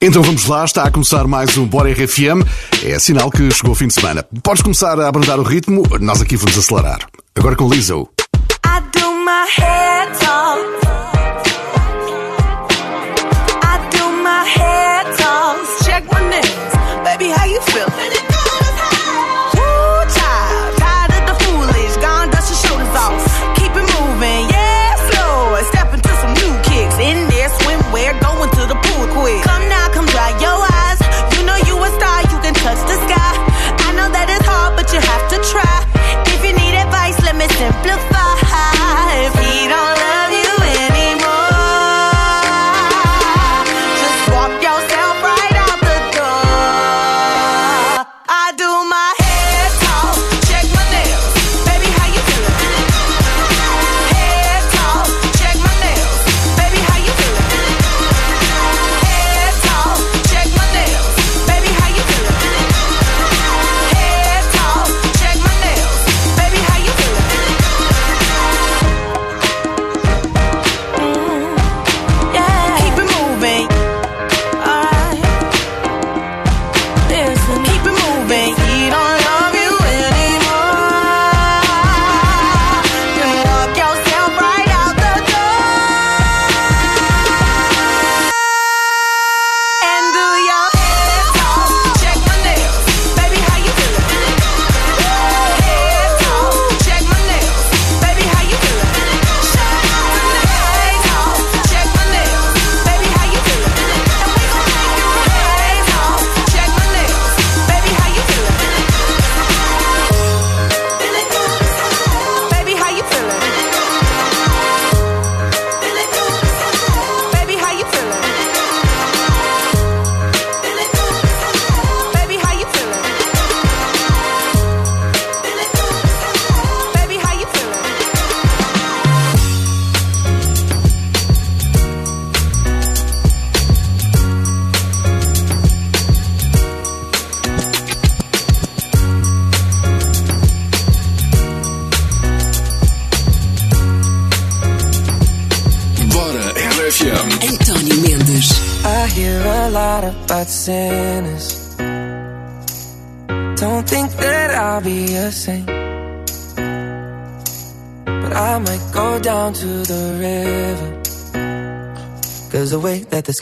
Então vamos lá, está a começar mais um Bora RFM. É sinal que chegou o fim de semana. Podes começar a abrandar o ritmo, nós aqui vamos acelerar. Agora com Lizzo. I do my head talk.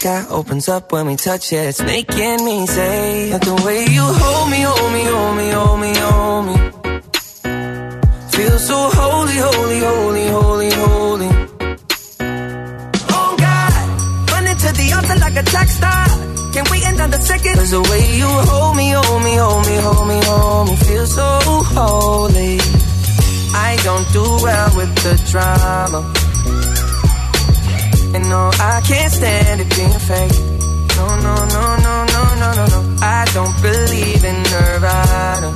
Sky opens up when we touch it. It's making me say that the way you hold me, hold me, hold me, hold me, hold me. Feel so holy, holy, holy, holy, holy. Oh God, running to the altar like a track star. Can't wait another second. Cause the way you hold me, hold me, hold me, hold me, hold me. Feel so holy. I don't do well with the drama. And no, I can't stand it being fake. No, no, no, no, no, no, no, no. I don't believe in Nirvana.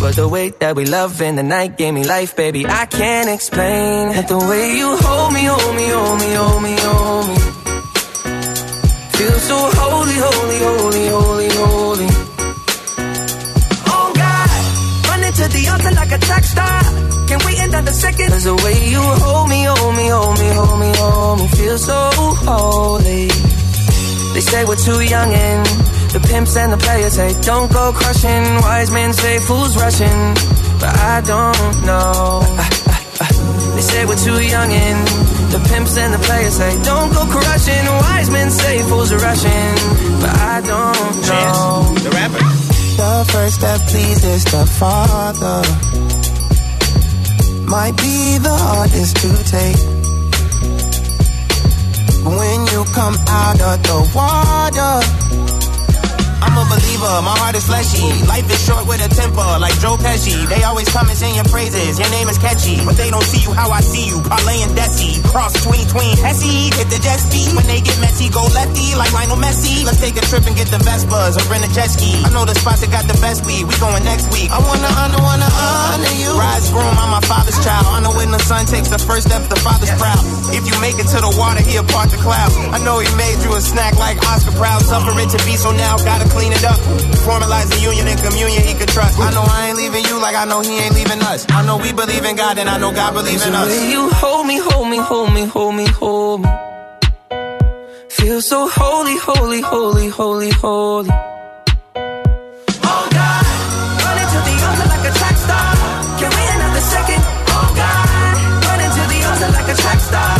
But the way that we love in the night gave me life, baby. I can't explain that the way you hold me, hold me, hold me, hold me, hold me. Feel so holy, holy, holy, holy, holy. Oh God, running to the altar like a track star. Can't wait another second. Cause the way you hold me, hold me, hold me, hold me, hold me, feel so holy. They say we're too young and the pimps and the players say don't go crushing. Wise men say fools rushing, but I don't know. they say we're too young and the pimps and the players say don't go crushing. Wise men say fools are rushing, but I don't know. Chance, the rapper. The first that pleases the Father might be the hardest to take. When you come out of the water believer, my heart is fleshy. Life is short with a temper, like Joe Pesci. They always come and sing your praises, your name is catchy. But they don't see you how I see you, parlay and Desi. Cross between, tween, Hesse, hit the jet ski. When they get messy, go lefty, like Lionel Messi. Let's take a trip and get the Vespas or rent a jet ski. I know the spots that got the best weed, we going next week. I wanna honor, wanna honor you. Rise groom, I'm my father's child. Honor when the son takes the first step, the father's proud. If you make it to the water, he'll part the cloud. I know he made you a snack like Oscar Proud. Suffer it to be, so now gotta clean it up. Formalize the union and communion he could trust. I know I ain't leaving you like I know he ain't leaving us. I know we believe in God and I know God believes in us. You hold me, hold me, hold me, hold me, hold me. feel so holy, holy, holy, holy, holy. Oh God, running to the altar like a track star. Can wait another second. Oh God, running to the altar like a track star.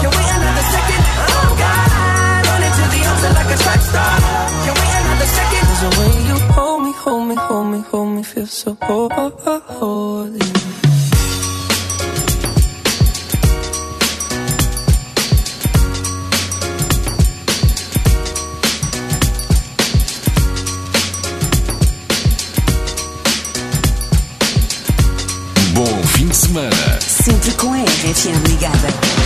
Can wait another second. Oh God, running to the altar like a track star. Hold me, hold me, hold me, feel so holy. de semana. Sempre com a RFM ligada.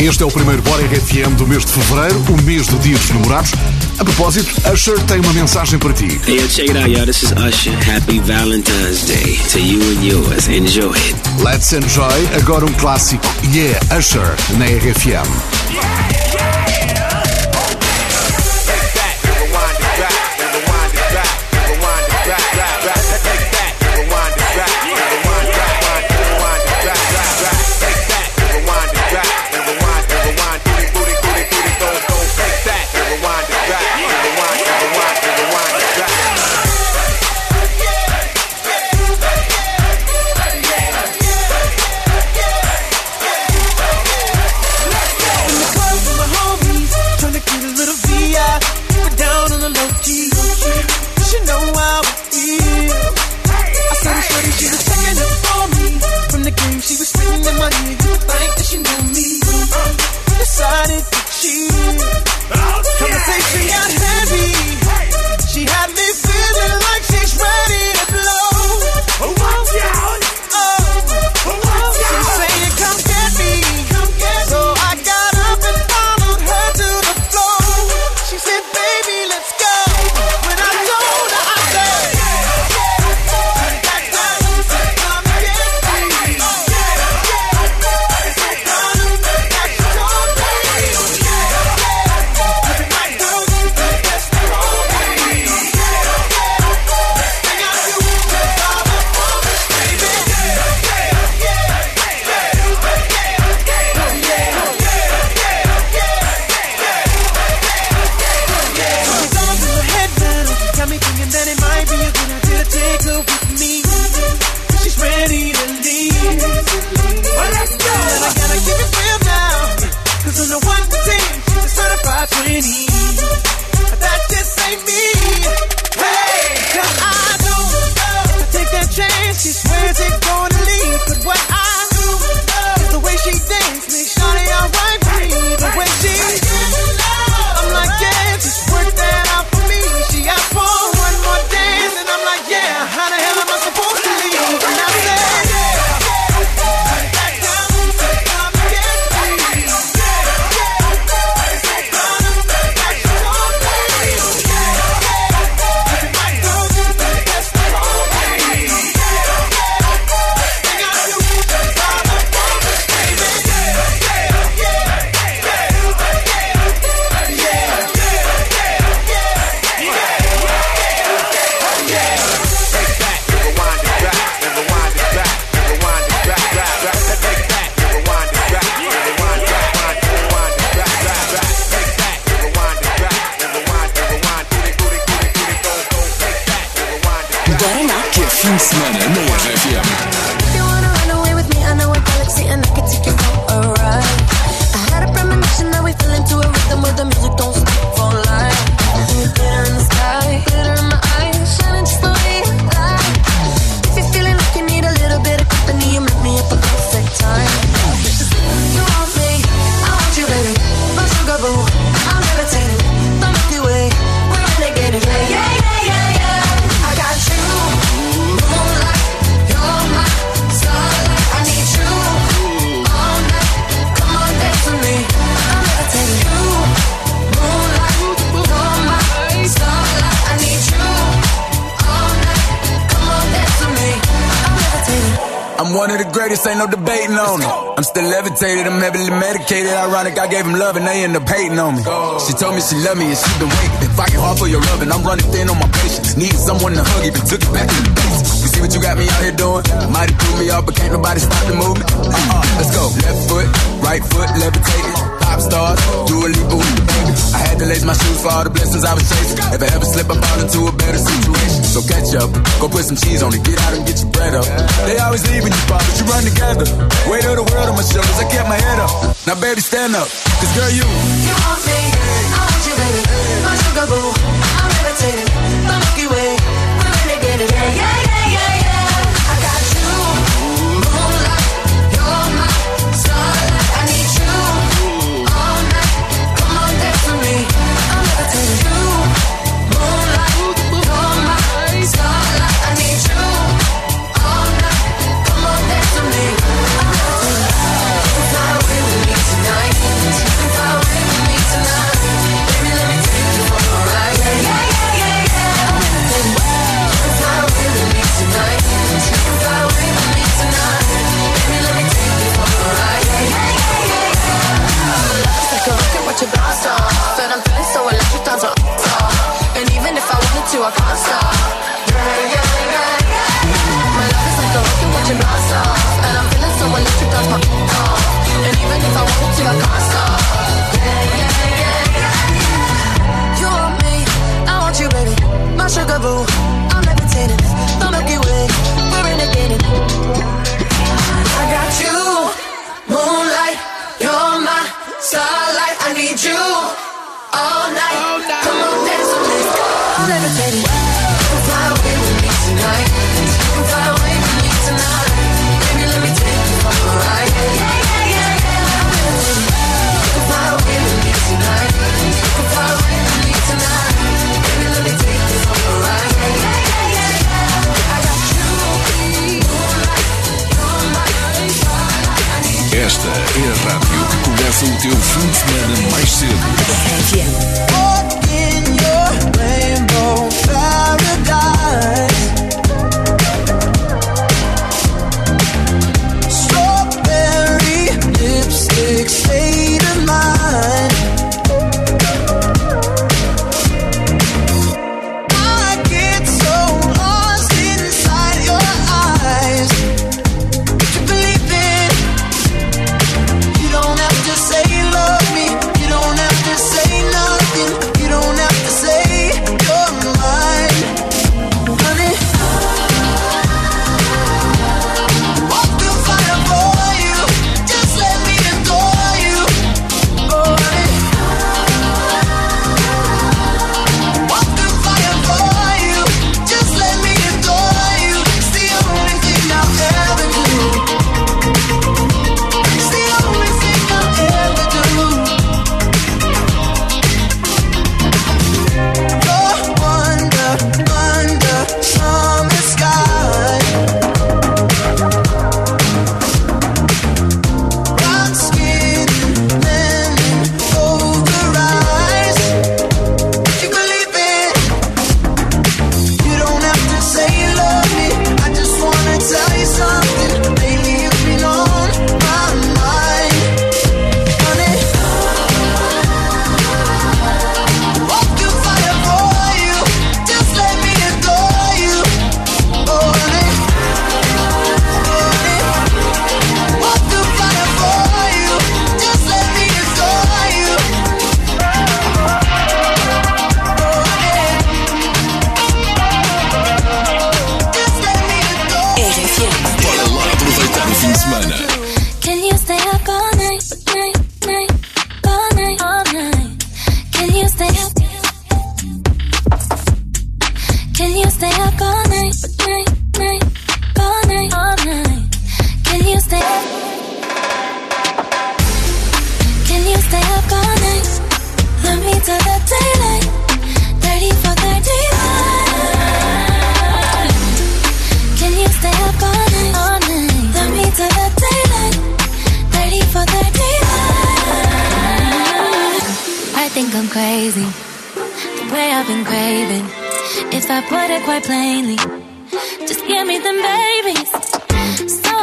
Este é o primeiro Bora RFM do mês de fevereiro, o mês do Dia dos Namorados. A propósito, Usher tem uma mensagem para ti. Hey, check it out, yo. This is Usher. Happy Valentine's Day to you and yours. Enjoy it. Let's enjoy agora um clássico. Yeah, Usher, na RFM. Yeah! I gave him love and they end up hating on me. She told me she loved me and she been waiting. Been fighting hard for your love and I'm running thin on my patience. Needed someone to hug, even took it back to the basics. You see what you got me out here doing? Might have threw me off, but can't nobody stop the movement. Uh-uh, let's go. Left foot, right foot, levitated. Pop stars, lace my shoes for all the blessings I was chasing. If I ever slip, I fall into a better situation. So catch up, go put some cheese on it, get out and get your bread up. They always leaving you, but you run together. Weight of the world on my shoulders, I kept my head up. Now, baby, stand up, cause girl, you. You want me, I want you, baby. My sugar boo, I'm levitating. The Milky Way, we're renegading. Yeah, yeah, yeah. Watching blast off. And I'm feeling so electric, that's my off. And even if I wanted to, I can't stop. Yeah, yeah, yeah, yeah. You want me, I want you, baby. My sugar boo, I'm levitating. The Milky Way, we're renegading. Começa o teu fim de semana mais cedo. Crazy, the way I've been craving. If I put it quite plainly, just give me them babies. So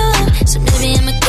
you up. So maybe I'm a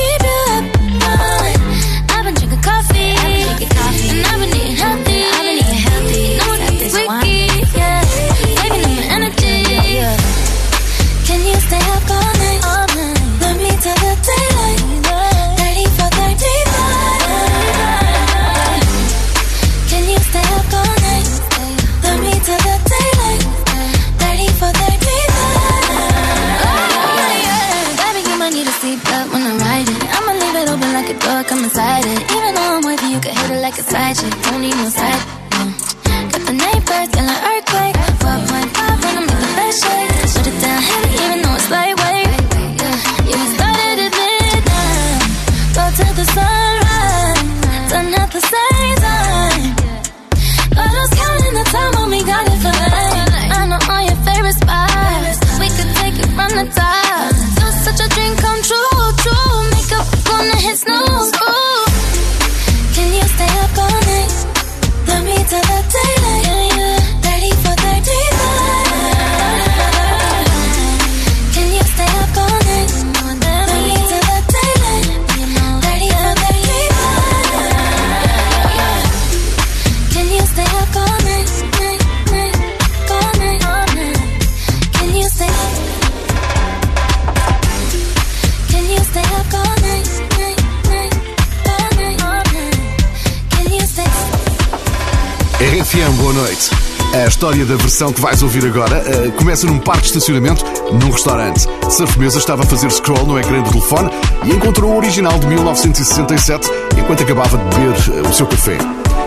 I história da versão que vais ouvir agora uh, começa num parque de estacionamento, num restaurante. Surf Mesa estava a fazer scroll no ecrã do telefone e encontrou o original de 1967 enquanto acabava de beber uh, o seu café.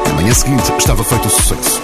Na manhã seguinte estava feito o sucesso.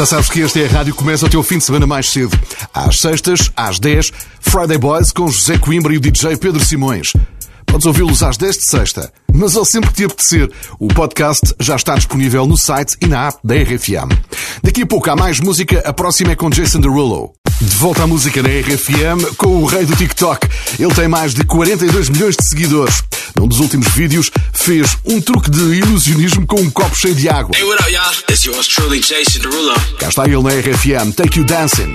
Já sabes que esta é a rádio começa o teu fim de semana mais cedo. Às sextas, às 10, Friday Boys com José Coimbra e o DJ Pedro Simões. Podes ouvi-los às 10 de sexta, mas ao sempre que te apetecer. O podcast já está disponível no site e na app da RFM. Daqui a pouco há mais música, a próxima é com Jason Derulo. De volta à música na RFM com o rei do TikTok. Ele tem mais de 42 milhões de seguidores. Num dos últimos vídeos, fez um truque de ilusionismo com um copo cheio de água. Hey, what up, y'all? It's yours truly, Jason Derulo. Cá está ele na RFM, Take You Dancing.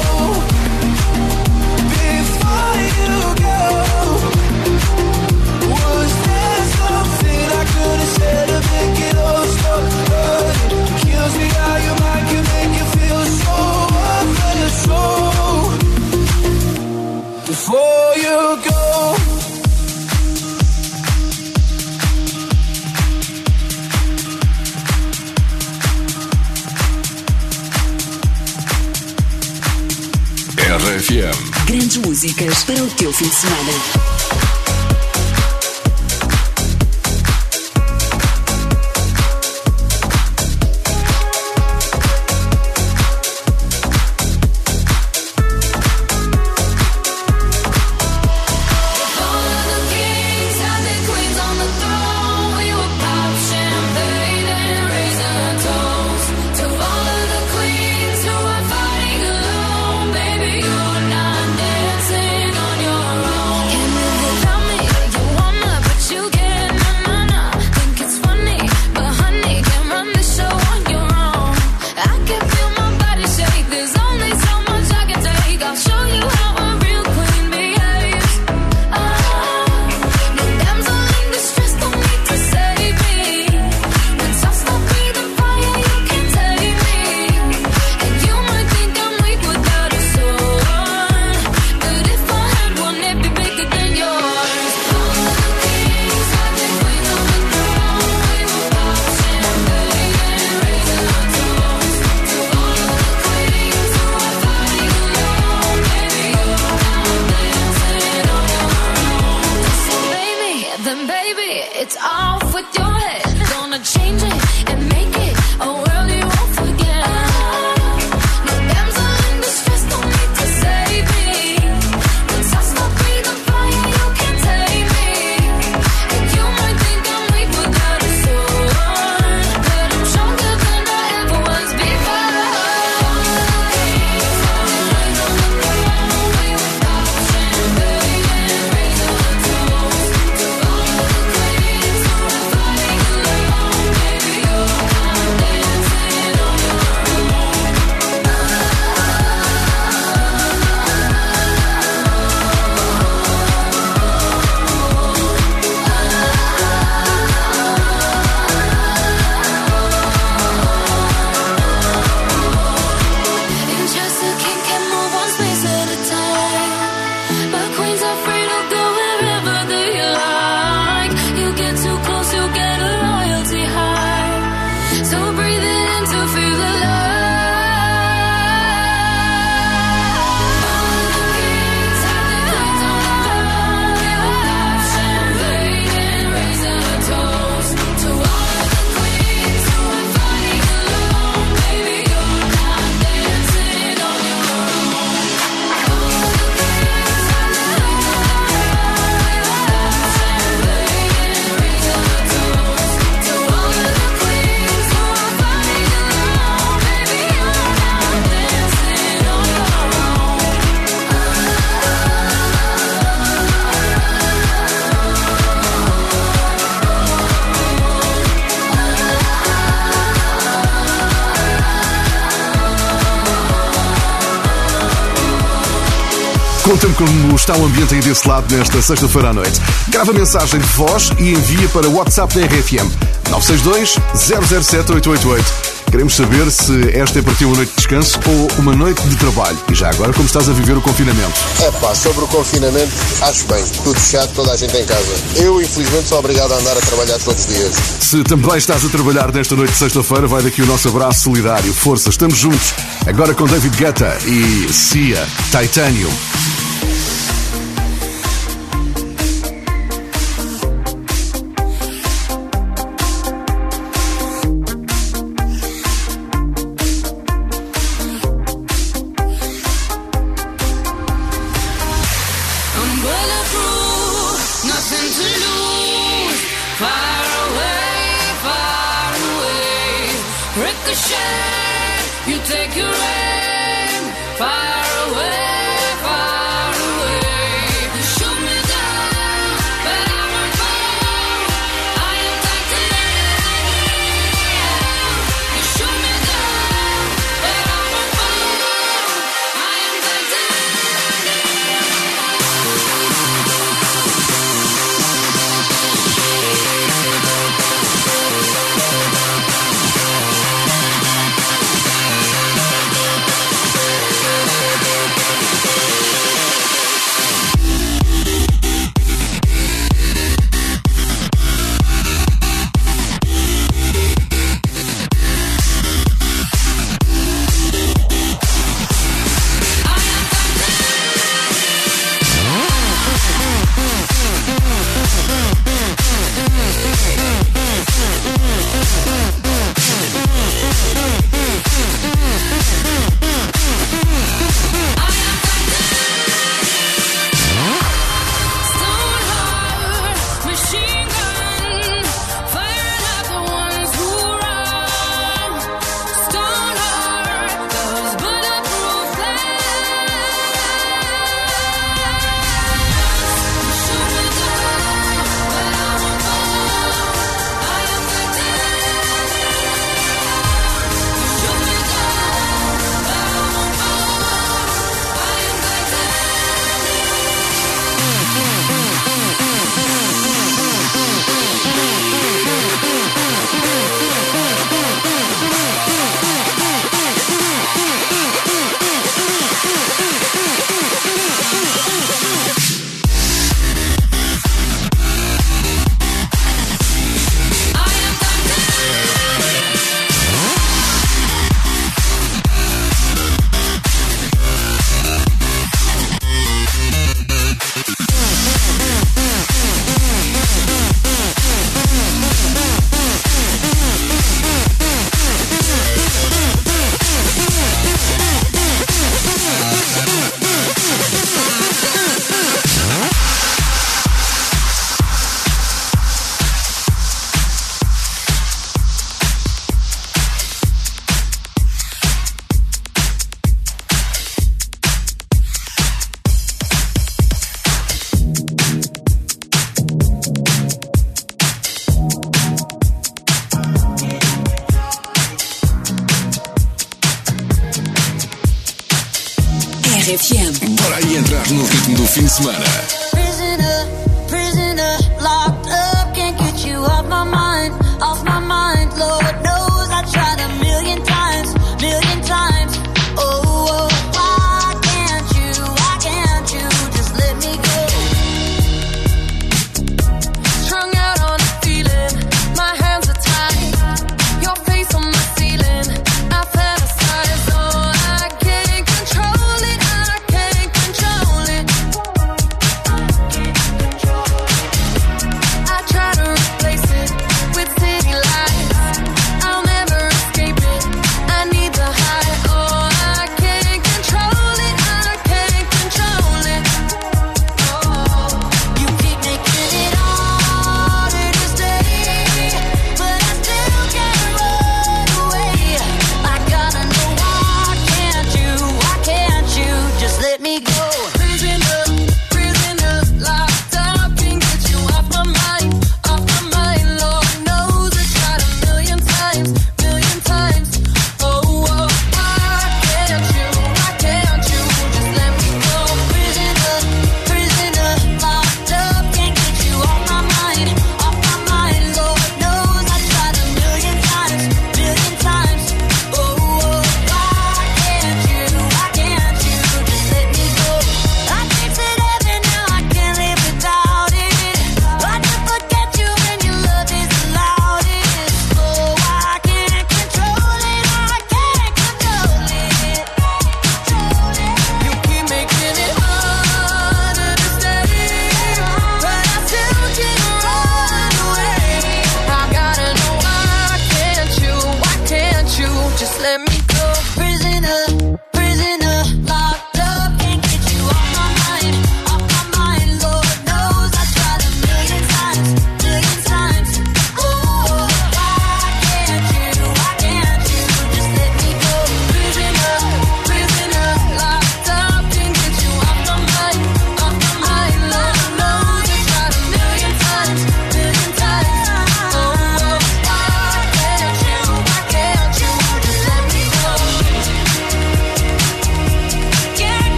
RFM. Grandes músicas para o teu fim de semana. Como está o ambiente aí desse lado nesta sexta-feira à noite. Grava mensagem de voz e envia para o WhatsApp da RFM 962 007 888. Queremos saber se esta é para ti uma noite de descanso ou uma noite de trabalho. E já agora, como estás a viver o confinamento? É pá, sobre o confinamento, acho bem. Tudo fechado, toda a gente em casa. Eu, infelizmente, sou obrigado a andar a trabalhar todos os dias. Se também estás a trabalhar nesta noite de sexta-feira, vai daqui o nosso abraço solidário. Força, estamos juntos. Agora com David Guetta e Cia, Titanium.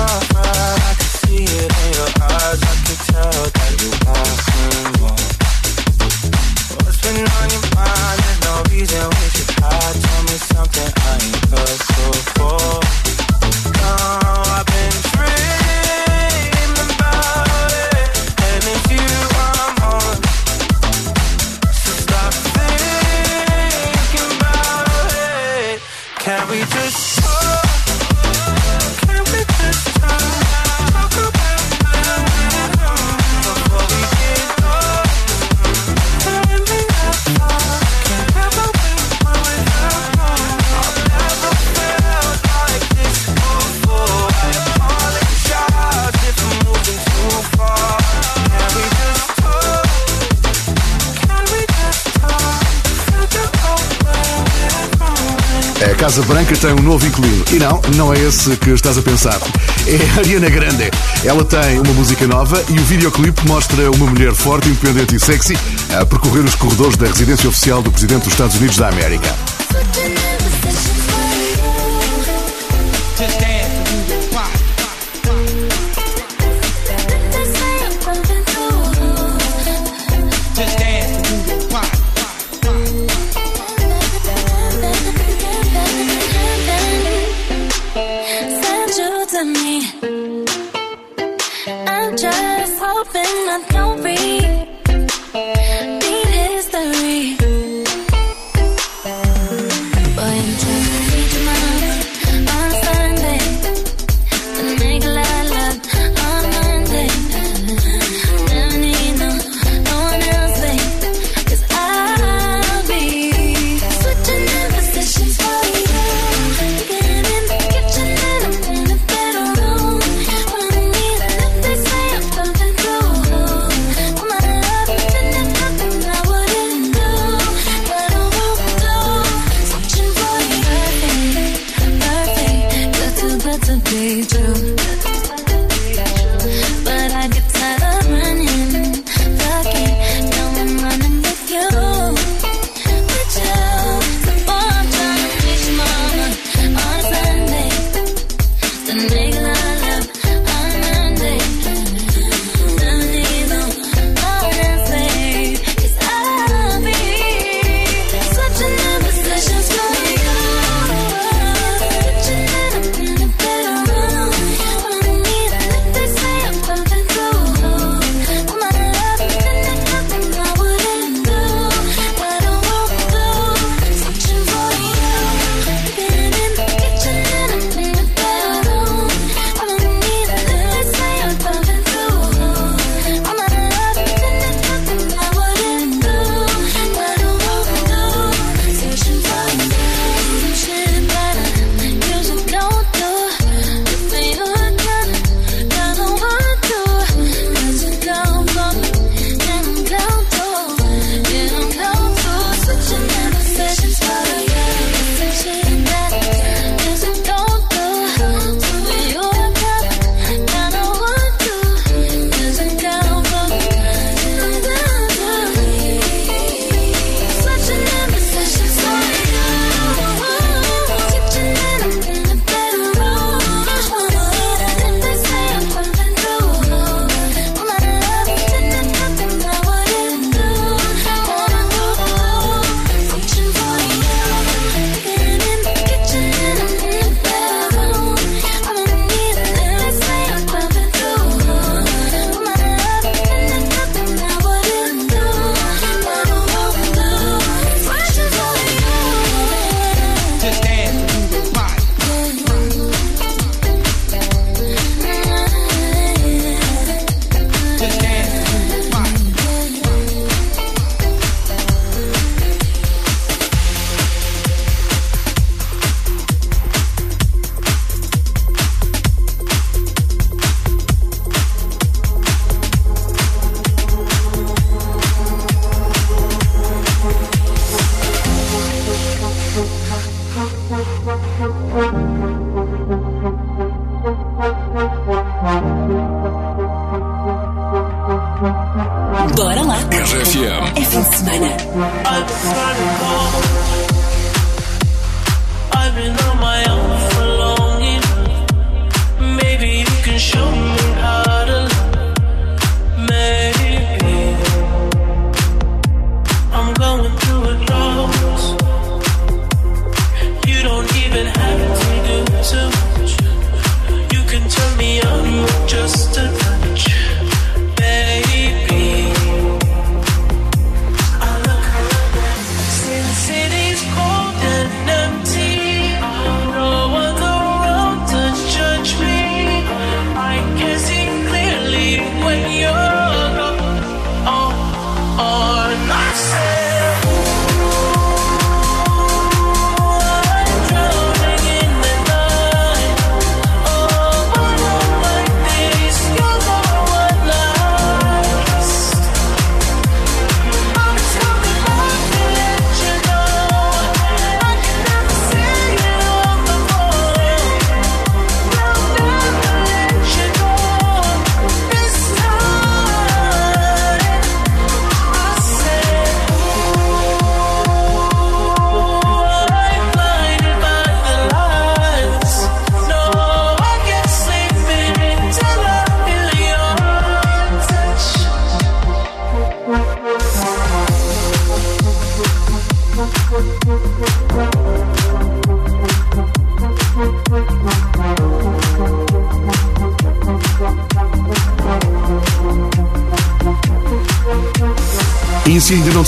love. Casa Branca tem um novo inquilino. E não, não é esse que estás a pensar. É a Ariana Grande. Ela tem uma música nova e o videoclipe mostra uma mulher forte, independente e sexy a percorrer os corredores da residência oficial do Presidente dos Estados Unidos da América.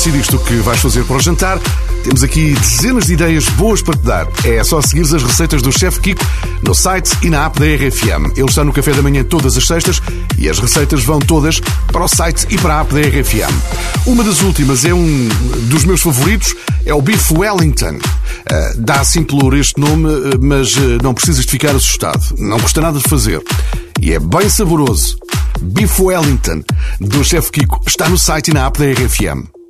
Decidiste o que vais fazer para o jantar, temos aqui dezenas de ideias boas para te dar. É só seguir as receitas do Chef Kiko no site e na app da RFM. Ele está no café da manhã todas as sextas e as receitas vão todas para o site e para a app da RFM. Uma das últimas é um dos meus favoritos, é o Beef Wellington. Uh, dá assim por este nome, uh, mas uh, não precisas de ficar assustado. Não custa nada de fazer. E é bem saboroso. Beef Wellington, do Chef Kiko, está no site e na app da RFM.